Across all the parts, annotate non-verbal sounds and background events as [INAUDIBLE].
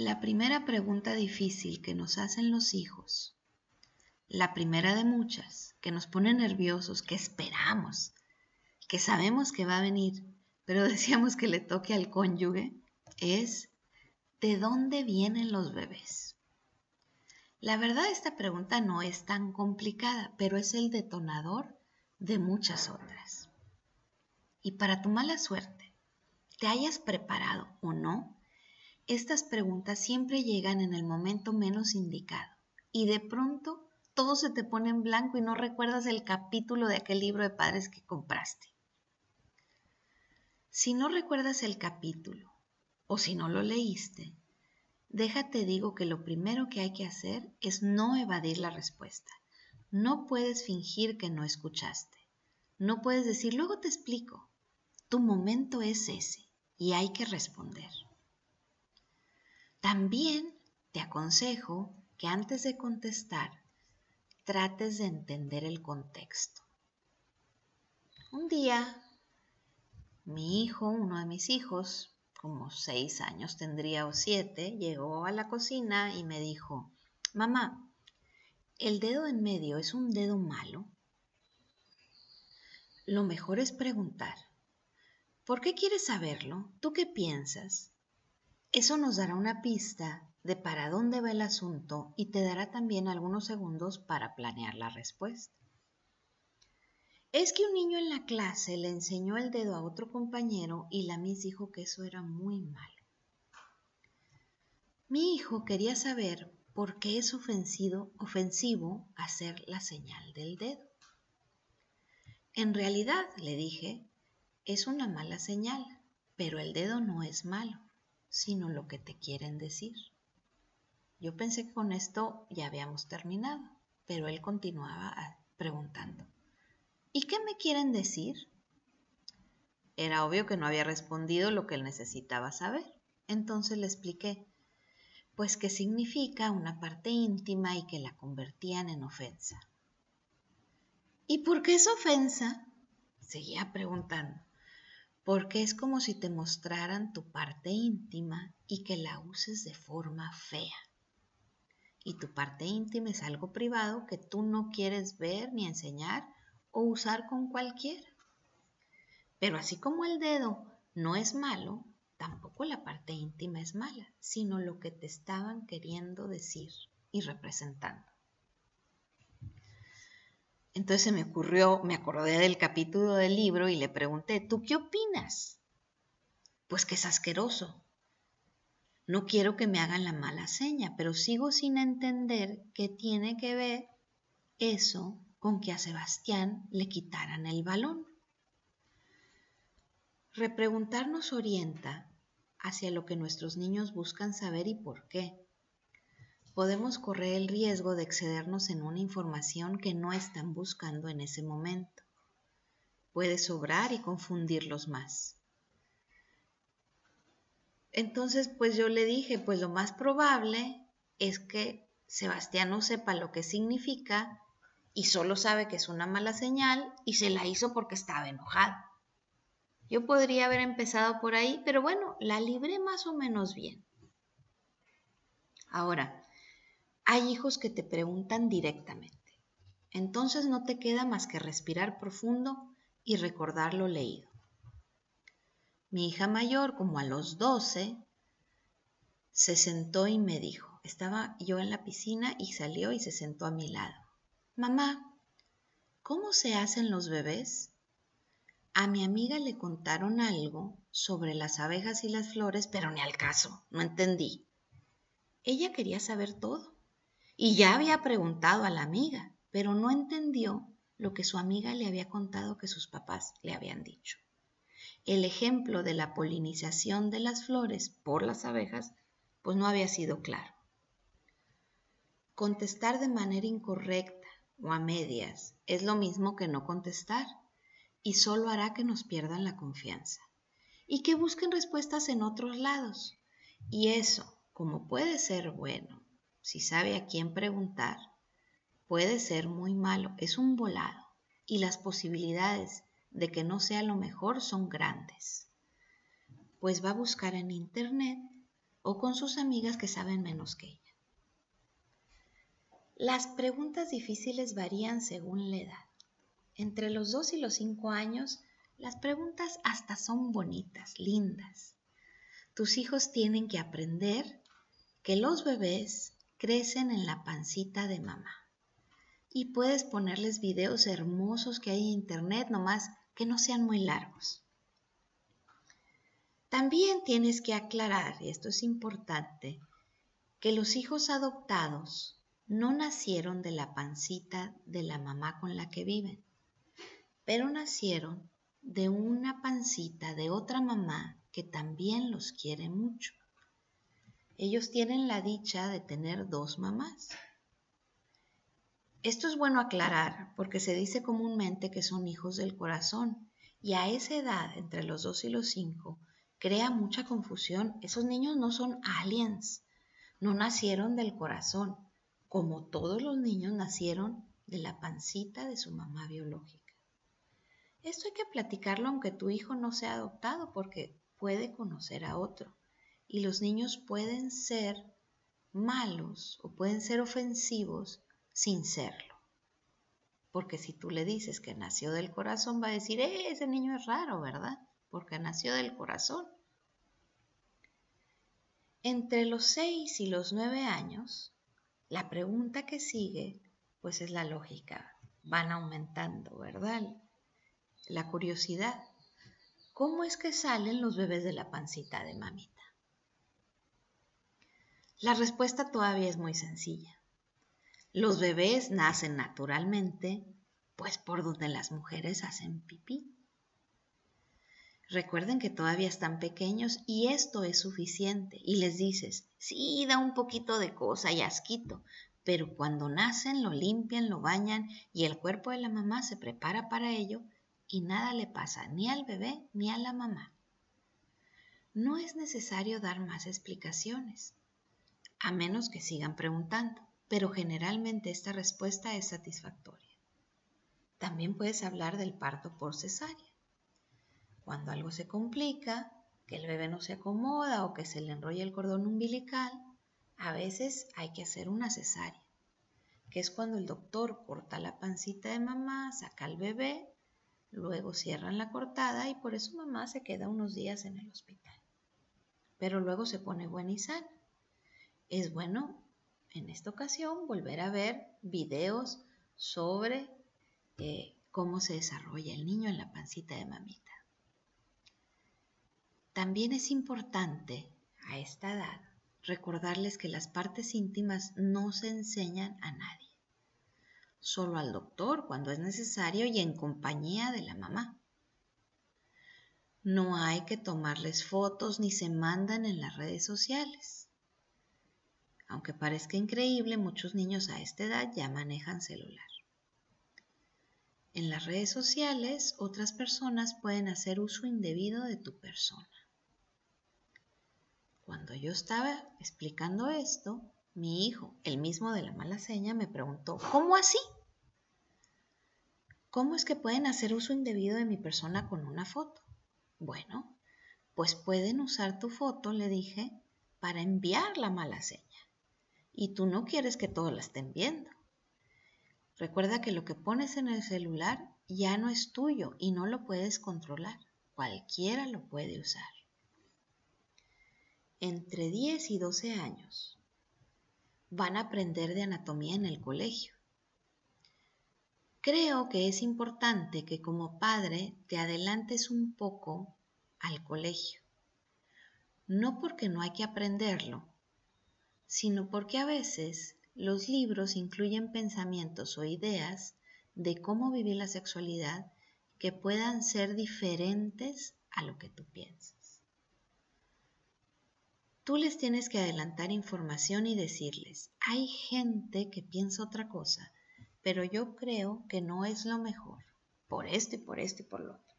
La primera pregunta difícil que nos hacen los hijos, la primera de muchas, que nos pone nerviosos, que esperamos, que sabemos que va a venir, pero [LAUGHS] decíamos que le toque al cónyuge, es ¿de dónde vienen los bebés? La verdad esta pregunta no es tan complicada, pero es el detonador de muchas otras. Y para tu mala suerte, te hayas preparado o no, estas preguntas siempre llegan en el momento menos indicado y de pronto todo se te pone en blanco y no recuerdas el capítulo de aquel libro de padres que compraste. Si no recuerdas el capítulo o si no lo leíste, déjate digo que lo primero que hay que hacer es no evadir la respuesta. No puedes fingir que no escuchaste. No puedes decir, luego te explico. Tu momento es ese y hay que responder. También te aconsejo que antes de contestar trates de entender el contexto. Un día, mi hijo, uno de mis hijos, como seis años tendría o siete, llegó a la cocina y me dijo, mamá, ¿el dedo en medio es un dedo malo? Lo mejor es preguntar, ¿por qué quieres saberlo? ¿Tú qué piensas? Eso nos dará una pista de para dónde va el asunto y te dará también algunos segundos para planear la respuesta. Es que un niño en la clase le enseñó el dedo a otro compañero y la Miss dijo que eso era muy malo. Mi hijo quería saber por qué es ofensivo, ofensivo hacer la señal del dedo. En realidad, le dije, es una mala señal, pero el dedo no es malo sino lo que te quieren decir. Yo pensé que con esto ya habíamos terminado, pero él continuaba preguntando, ¿y qué me quieren decir? Era obvio que no había respondido lo que él necesitaba saber. Entonces le expliqué, pues que significa una parte íntima y que la convertían en ofensa. ¿Y por qué es ofensa? Seguía preguntando porque es como si te mostraran tu parte íntima y que la uses de forma fea. Y tu parte íntima es algo privado que tú no quieres ver ni enseñar o usar con cualquiera. Pero así como el dedo no es malo, tampoco la parte íntima es mala, sino lo que te estaban queriendo decir y representando. Entonces se me ocurrió, me acordé del capítulo del libro y le pregunté, ¿tú qué opinas? Pues que es asqueroso. No quiero que me hagan la mala seña, pero sigo sin entender qué tiene que ver eso con que a Sebastián le quitaran el balón. Repreguntar nos orienta hacia lo que nuestros niños buscan saber y por qué podemos correr el riesgo de excedernos en una información que no están buscando en ese momento. Puede sobrar y confundirlos más. Entonces, pues yo le dije, pues lo más probable es que Sebastián no sepa lo que significa y solo sabe que es una mala señal y se la hizo porque estaba enojado. Yo podría haber empezado por ahí, pero bueno, la libré más o menos bien. Ahora, hay hijos que te preguntan directamente. Entonces no te queda más que respirar profundo y recordar lo leído. Mi hija mayor, como a los 12, se sentó y me dijo, estaba yo en la piscina y salió y se sentó a mi lado. Mamá, ¿cómo se hacen los bebés? A mi amiga le contaron algo sobre las abejas y las flores, pero ni al caso, no entendí. Ella quería saber todo y ya había preguntado a la amiga, pero no entendió lo que su amiga le había contado que sus papás le habían dicho. El ejemplo de la polinización de las flores por las abejas, pues no había sido claro. Contestar de manera incorrecta o a medias es lo mismo que no contestar y solo hará que nos pierdan la confianza y que busquen respuestas en otros lados. Y eso, como puede ser bueno si sabe a quién preguntar, puede ser muy malo, es un volado y las posibilidades de que no sea lo mejor son grandes. Pues va a buscar en Internet o con sus amigas que saben menos que ella. Las preguntas difíciles varían según la edad. Entre los 2 y los 5 años, las preguntas hasta son bonitas, lindas. Tus hijos tienen que aprender que los bebés crecen en la pancita de mamá. Y puedes ponerles videos hermosos que hay en internet, nomás que no sean muy largos. También tienes que aclarar, y esto es importante, que los hijos adoptados no nacieron de la pancita de la mamá con la que viven, pero nacieron de una pancita de otra mamá que también los quiere mucho. Ellos tienen la dicha de tener dos mamás. Esto es bueno aclarar porque se dice comúnmente que son hijos del corazón y a esa edad, entre los dos y los cinco, crea mucha confusión. Esos niños no son aliens, no nacieron del corazón, como todos los niños nacieron de la pancita de su mamá biológica. Esto hay que platicarlo aunque tu hijo no sea adoptado porque puede conocer a otro y los niños pueden ser malos o pueden ser ofensivos sin serlo. Porque si tú le dices que nació del corazón, va a decir, eh, ese niño es raro, ¿verdad? porque nació del corazón. Entre los seis y los nueve años, la pregunta que sigue, pues es la lógica, van aumentando, ¿verdad? La curiosidad. ¿Cómo es que salen los bebés de la pancita de mamita? La respuesta todavía es muy sencilla. Los bebés nacen naturalmente, pues por donde las mujeres hacen pipí. Recuerden que todavía están pequeños y esto es suficiente. Y les dices, sí, da un poquito de cosa y asquito, pero cuando nacen lo limpian, lo bañan y el cuerpo de la mamá se prepara para ello y nada le pasa ni al bebé ni a la mamá. No es necesario dar más explicaciones, a menos que sigan preguntando, pero generalmente esta respuesta es satisfactoria. También puedes hablar del parto por cesárea cuando algo se complica, que el bebé no se acomoda o que se le enrolla el cordón umbilical, a veces hay que hacer una cesárea, que es cuando el doctor corta la pancita de mamá, saca al bebé, luego cierran la cortada y por eso mamá se queda unos días en el hospital. Pero luego se pone buena y sana. Es bueno en esta ocasión volver a ver videos sobre eh, cómo se desarrolla el niño en la pancita de mamita. También es importante a esta edad recordarles que las partes íntimas no se enseñan a nadie, solo al doctor cuando es necesario y en compañía de la mamá. No hay que tomarles fotos ni se mandan en las redes sociales. Aunque parezca increíble, muchos niños a esta edad ya manejan celular. En las redes sociales, otras personas pueden hacer uso indebido de tu persona. Cuando yo estaba explicando esto, mi hijo, el mismo de la mala seña, me preguntó, ¿cómo así? ¿Cómo es que pueden hacer uso indebido de mi persona con una foto? Bueno, pues pueden usar tu foto, le dije, para enviar la mala seña. Y tú no quieres que todos la estén viendo. Recuerda que lo que pones en el celular ya no es tuyo y no lo puedes controlar. Cualquiera lo puede usar entre 10 y 12 años van a aprender de anatomía en el colegio. Creo que es importante que como padre te adelantes un poco al colegio. No porque no hay que aprenderlo, sino porque a veces los libros incluyen pensamientos o ideas de cómo vivir la sexualidad que puedan ser diferentes a lo que tú piensas. Tú les tienes que adelantar información y decirles, hay gente que piensa otra cosa, pero yo creo que no es lo mejor, por esto y por esto y por lo otro.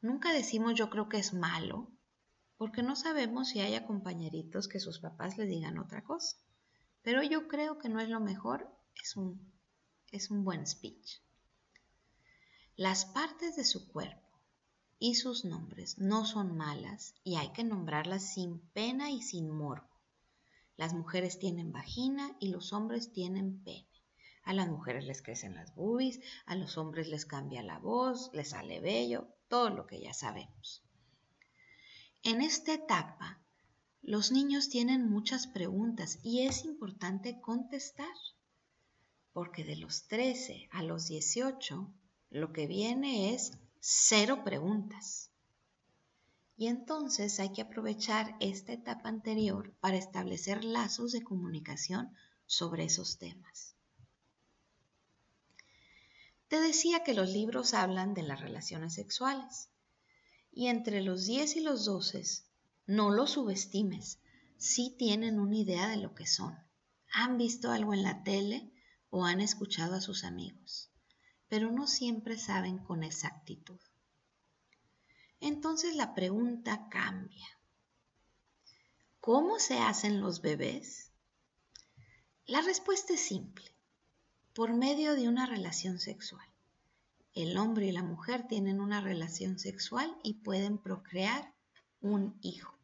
Nunca decimos yo creo que es malo, porque no sabemos si haya compañeritos que sus papás les digan otra cosa. Pero yo creo que no es lo mejor, es un, es un buen speech. Las partes de su cuerpo y sus nombres no son malas y hay que nombrarlas sin pena y sin morbo. Las mujeres tienen vagina y los hombres tienen pene. A las mujeres les crecen las boobies, a los hombres les cambia la voz, les sale bello, todo lo que ya sabemos. En esta etapa, los niños tienen muchas preguntas y es importante contestar, porque de los 13 a los 18, lo que viene es cero preguntas. Y entonces hay que aprovechar esta etapa anterior para establecer lazos de comunicación sobre esos temas. Te decía que los libros hablan de las relaciones sexuales. Y entre los 10 y los 12, no los subestimes, sí tienen una idea de lo que son. Han visto algo en la tele o han escuchado a sus amigos, pero no siempre saben con exactitud. Entonces la pregunta cambia. ¿Cómo se hacen los bebés? La respuesta es simple por medio de una relación sexual. El hombre y la mujer tienen una relación sexual y pueden procrear un hijo.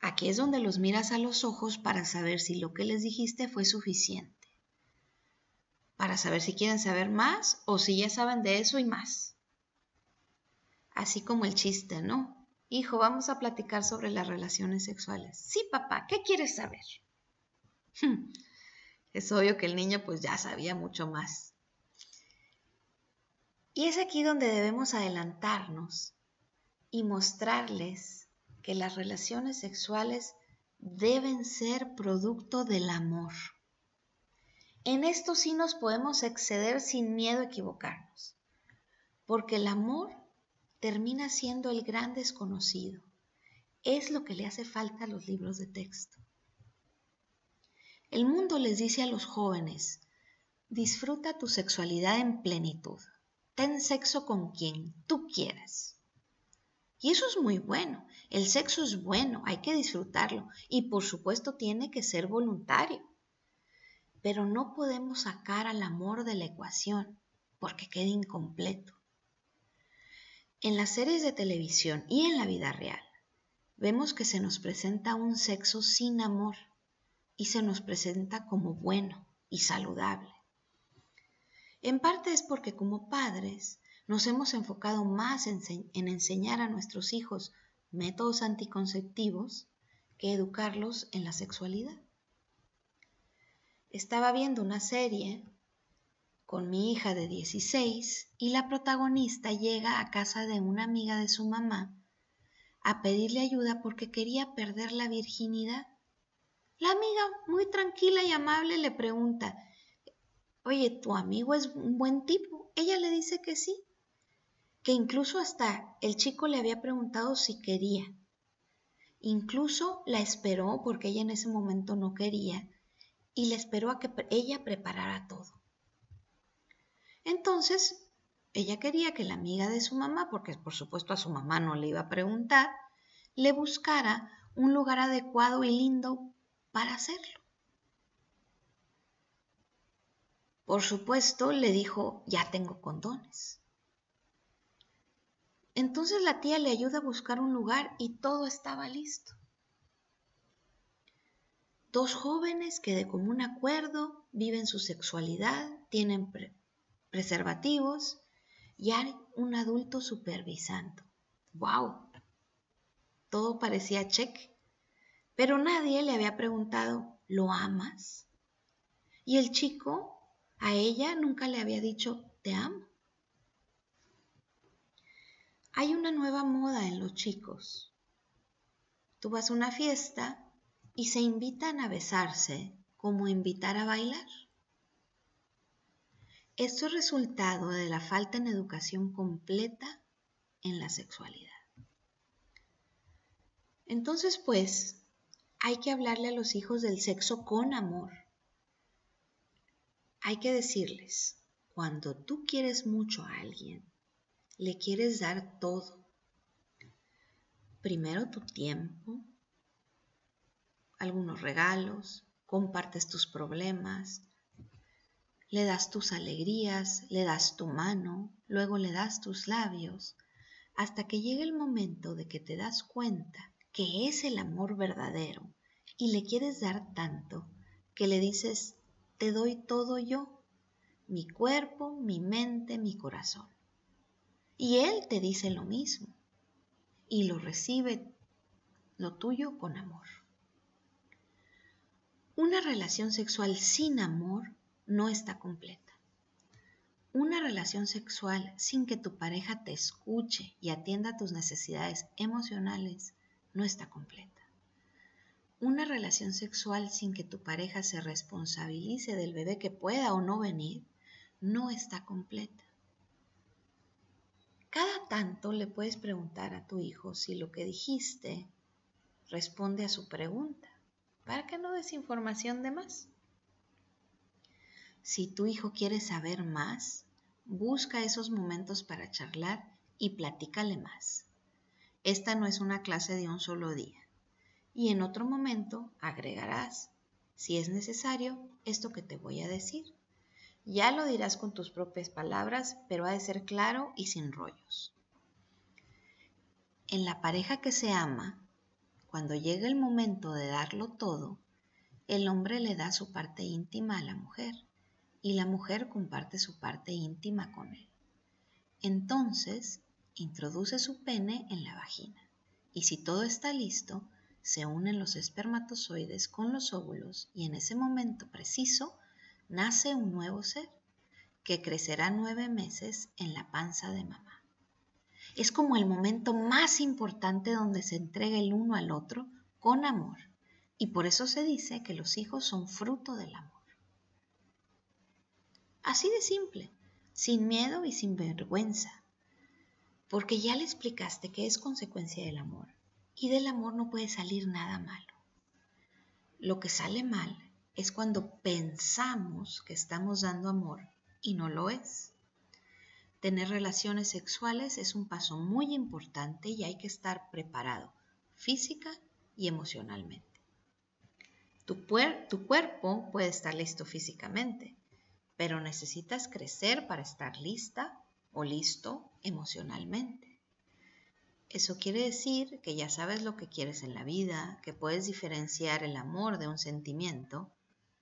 Aquí es donde los miras a los ojos para saber si lo que les dijiste fue suficiente. Para saber si quieren saber más o si ya saben de eso y más. Así como el chiste, ¿no? Hijo, vamos a platicar sobre las relaciones sexuales. Sí, papá, ¿qué quieres saber? [LAUGHS] Es obvio que el niño pues ya sabía mucho más. Y es aquí donde debemos adelantarnos y mostrarles que las relaciones sexuales deben ser producto del amor. En esto sí nos podemos exceder sin miedo a equivocarnos, porque el amor termina siendo el gran desconocido. Es lo que le hace falta a los libros de texto. El mundo les dice a los jóvenes, disfruta tu sexualidad en plenitud, ten sexo con quien tú quieras. Y eso es muy bueno, el sexo es bueno, hay que disfrutarlo y por supuesto tiene que ser voluntario. Pero no podemos sacar al amor de la ecuación porque queda incompleto. En las series de televisión y en la vida real, vemos que se nos presenta un sexo sin amor y se nos presenta como bueno y saludable. En parte es porque como padres nos hemos enfocado más en, enseñar a nuestros hijos métodos anticonceptivos que educarlos en la sexualidad. Estaba viendo una serie con mi hija de 16 y la protagonista llega a casa de una amiga de su mamá a pedirle ayuda porque quería perder la virginidad. La amiga, muy tranquila y amable, le pregunta, oye, ¿tu amigo es un buen tipo? Ella le dice que sí, que incluso hasta el chico le había preguntado si quería. Incluso la esperó porque ella en ese momento no quería y le esperó a que ella preparara todo. Entonces, ella quería que la amiga de su mamá, porque por supuesto a su mamá no le iba a preguntar, le buscara un lugar adecuado y lindo para hacerlo. Por supuesto, le dijo, ya tengo condones. Entonces la tía le ayuda a buscar un lugar y todo estaba listo. Dos jóvenes que de común acuerdo viven su sexualidad, tienen preservativos y hay un adulto supervisando. ¡Wow! Todo parecía cheque. Pero nadie le había preguntado, ¿lo amas? Y el chico a ella nunca le había dicho, te amo. Hay una nueva moda en los chicos. Tú vas a una fiesta y se invitan a besarse como invitar a bailar. Esto es resultado de la falta en educación completa en la sexualidad. Entonces, pues, hay que hablarle a los hijos del sexo con amor. Hay que decirles, cuando tú quieres mucho a alguien, le quieres dar todo. Primero tu tiempo, algunos regalos, compartes tus problemas, Le das tus alegrías, le das tu mano, luego le das tus labios, hasta que llega el momento de que te das cuenta que es el amor verdadero y le quieres dar tanto que le dices, te doy todo yo, mi cuerpo, mi mente, mi corazón. Y él te dice lo mismo y lo recibe lo tuyo con amor. Una relación sexual sin amor no está completa. Una relación sexual sin que tu pareja te escuche y atienda tus necesidades emocionales no está completa. Una relación sexual sin que tu pareja se responsabilice del bebé que pueda o no venir no está completa. Cada tanto le puedes preguntar a tu hijo si lo que dijiste responde a su pregunta, para que no des información de más. Si tu hijo quiere saber más, busca esos momentos para charlar y platícale más. Esta no es una clase de un solo día. Y en otro momento agregarás, si es necesario, esto que te voy a decir. Ya lo dirás con tus propias palabras, pero ha de ser claro y sin rollos. En la pareja que se ama, cuando llega el momento de darlo todo, el hombre le da su parte íntima a la mujer y la mujer comparte su parte íntima con él. Entonces, introduce su pene en la vagina y si todo está listo, se unen los espermatozoides con los óvulos y en ese momento preciso nace un nuevo ser que crecerá nueve meses en la panza de mamá. Es como el momento más importante donde se entrega el uno al otro con amor y por eso se dice que los hijos son fruto del amor. Así de simple, sin miedo y sin vergüenza, porque ya le explicaste que es consecuencia del amor y del amor no puede salir nada malo. Lo que sale mal es cuando pensamos que estamos dando amor y no lo es. Tener relaciones sexuales es un paso muy importante y hay que estar preparado física y emocionalmente. Tu, tu cuerpo puede estar listo físicamente, pero necesitas crecer para estar lista o listo emocionalmente. Eso quiere decir que ya sabes lo que quieres en la vida, que puedes diferenciar el amor de un sentimiento,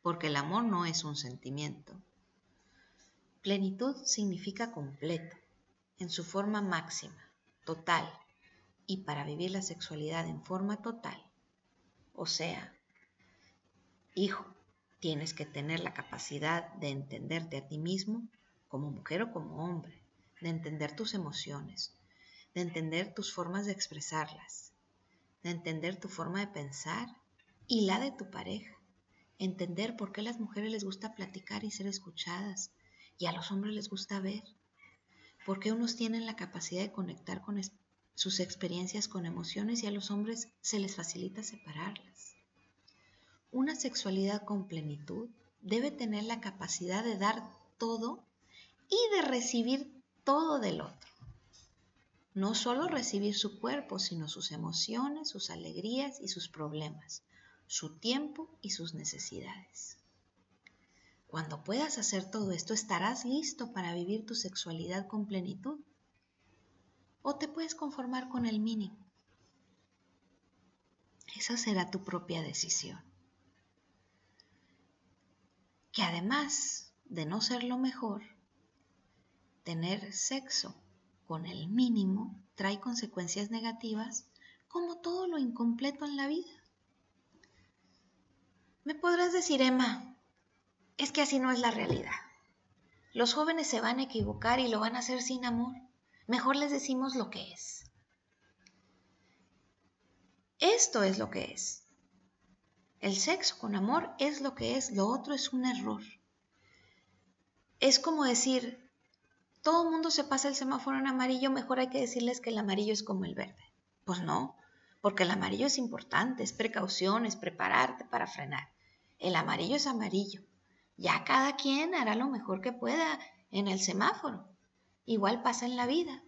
porque el amor no es un sentimiento. Plenitud significa completo, en su forma máxima, total, y para vivir la sexualidad en forma total, o sea, hijo, Tienes que tener la capacidad de entenderte a ti mismo como mujer o como hombre, de entender tus emociones, de entender tus formas de expresarlas, de entender tu forma de pensar y la de tu pareja, entender por qué a las mujeres les gusta platicar y ser escuchadas y a los hombres les gusta ver, por qué unos tienen la capacidad de conectar con sus experiencias con emociones y a los hombres se les facilita separarlas. Una sexualidad con plenitud debe tener la capacidad de dar todo y de recibir todo del otro. No solo recibir su cuerpo, sino sus emociones, sus alegrías y sus problemas, su tiempo y sus necesidades. Cuando puedas hacer todo esto, estarás listo para vivir tu sexualidad con plenitud. O te puedes conformar con el mínimo. Esa será tu propia decisión que además de no ser lo mejor, tener sexo con el mínimo trae consecuencias negativas como todo lo incompleto en la vida. Me podrás decir, Emma, es que así no es la realidad. Los jóvenes se van a equivocar y lo van a hacer sin amor. Mejor les decimos lo que es. Esto es lo que es. El sexo con amor es lo que es, lo otro es un error. Es como decir, todo el mundo se pasa el semáforo en amarillo, mejor hay que decirles que el amarillo es como el verde. Pues no, porque el amarillo es importante, es precaución, es prepararte para frenar. El amarillo es amarillo. Ya cada quien hará lo mejor que pueda en el semáforo. Igual pasa en la vida.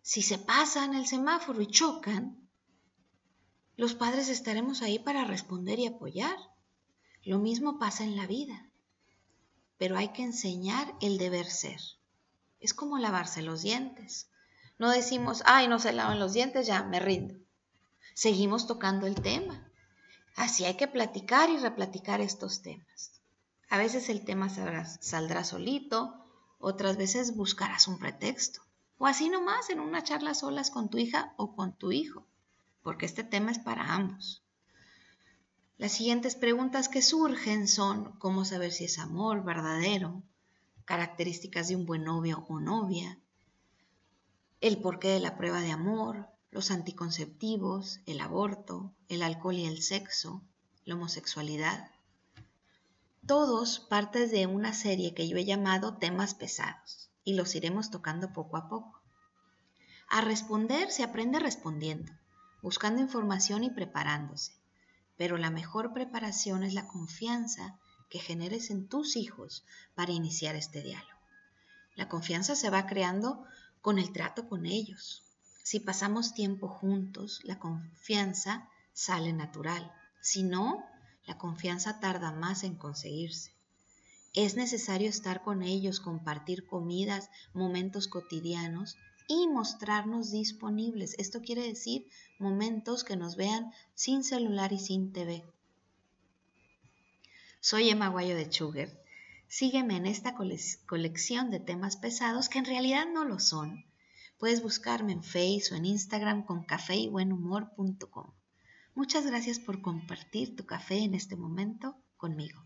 Si se pasan el semáforo y chocan, los padres estaremos ahí para responder y apoyar. Lo mismo pasa en la vida. pero hay que enseñar el deber ser. Es como lavarse los dientes. No decimos, ay, no se lavan los dientes, ya me rindo. Seguimos tocando el tema. Así hay que platicar y replaticar estos temas. A veces el tema saldrá, solito, otras veces buscarás un pretexto. O así nomás en una charla solas con tu hija o con tu hijo, porque este tema es para ambos. Las siguientes preguntas que surgen son cómo saber si es amor verdadero, características de un buen novio o novia, el porqué de la prueba de amor, los anticonceptivos, el aborto, el alcohol y el sexo, la homosexualidad. Todos partes de una serie que yo he llamado temas pesados y los iremos tocando poco a poco. A responder se aprende respondiendo, buscando información y preparándose, pero la mejor preparación es la confianza que generes en tus hijos para iniciar este diálogo. La confianza se va creando con el trato con ellos, si pasamos tiempo juntos, la confianza sale natural. Si no, la confianza tarda más en conseguirse. Es necesario estar con ellos, compartir comidas, momentos cotidianos y mostrarnos disponibles. Esto quiere decir momentos que nos vean sin celular y sin TV. Soy Emma Guayo de Sugar. Sígueme en esta colección de temas pesados que en realidad no lo son Puedes buscarme en Facebook o en Instagram con café-y-buen-humor.com. Muchas gracias por compartir tu café en este momento conmigo.